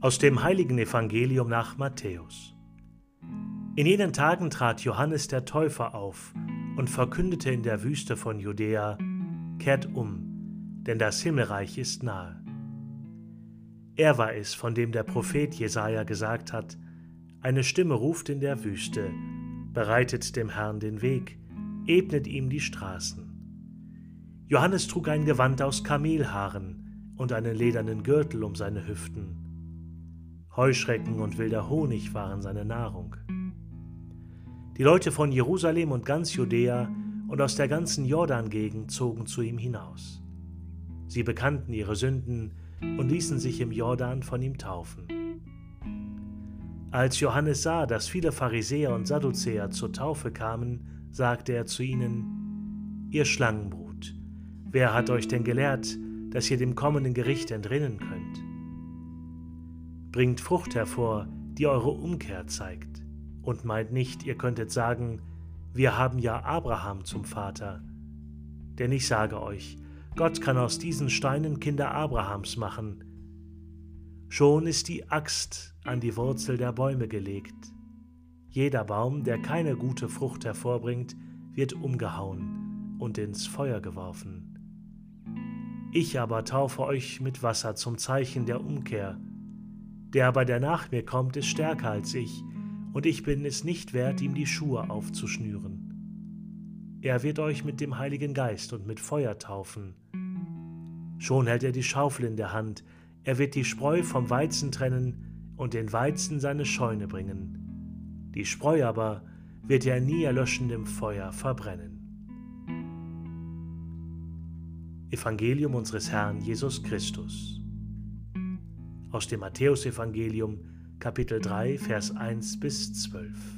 Aus dem heiligen Evangelium nach Matthäus. In jenen Tagen trat Johannes der Täufer auf und verkündete in der Wüste von Judäa: Kehrt um, denn das Himmelreich ist nahe. Er war es, von dem der Prophet Jesaja gesagt hat: Eine Stimme ruft in der Wüste: Bereitet dem Herrn den Weg, ebnet ihm die Straßen. Johannes trug ein Gewand aus Kamelhaaren und einen ledernen Gürtel um seine Hüften Heuschrecken und wilder Honig waren seine Nahrung. Die Leute von Jerusalem und ganz Judäa und aus der ganzen Jordan-Gegend zogen zu ihm hinaus. Sie bekannten ihre Sünden und ließen sich im Jordan von ihm taufen. Als Johannes sah, dass viele Pharisäer und Sadduzäer zur Taufe kamen, sagte er zu ihnen, Ihr Schlangenbrut, wer hat euch denn gelehrt, dass ihr dem kommenden Gericht entrinnen könnt? Bringt Frucht hervor, die eure Umkehr zeigt, und meint nicht, ihr könntet sagen, wir haben ja Abraham zum Vater. Denn ich sage euch, Gott kann aus diesen Steinen Kinder Abrahams machen. Schon ist die Axt an die Wurzel der Bäume gelegt. Jeder Baum, der keine gute Frucht hervorbringt, wird umgehauen und ins Feuer geworfen. Ich aber taufe euch mit Wasser zum Zeichen der Umkehr, der aber, der nach mir kommt, ist stärker als ich, und ich bin es nicht wert, ihm die Schuhe aufzuschnüren. Er wird euch mit dem Heiligen Geist und mit Feuer taufen. Schon hält er die Schaufel in der Hand, er wird die Spreu vom Weizen trennen und den Weizen seine Scheune bringen. Die Spreu aber wird er nie erlöschendem Feuer verbrennen. Evangelium unseres Herrn Jesus Christus aus dem Matthäusevangelium Kapitel 3 Vers 1 bis 12.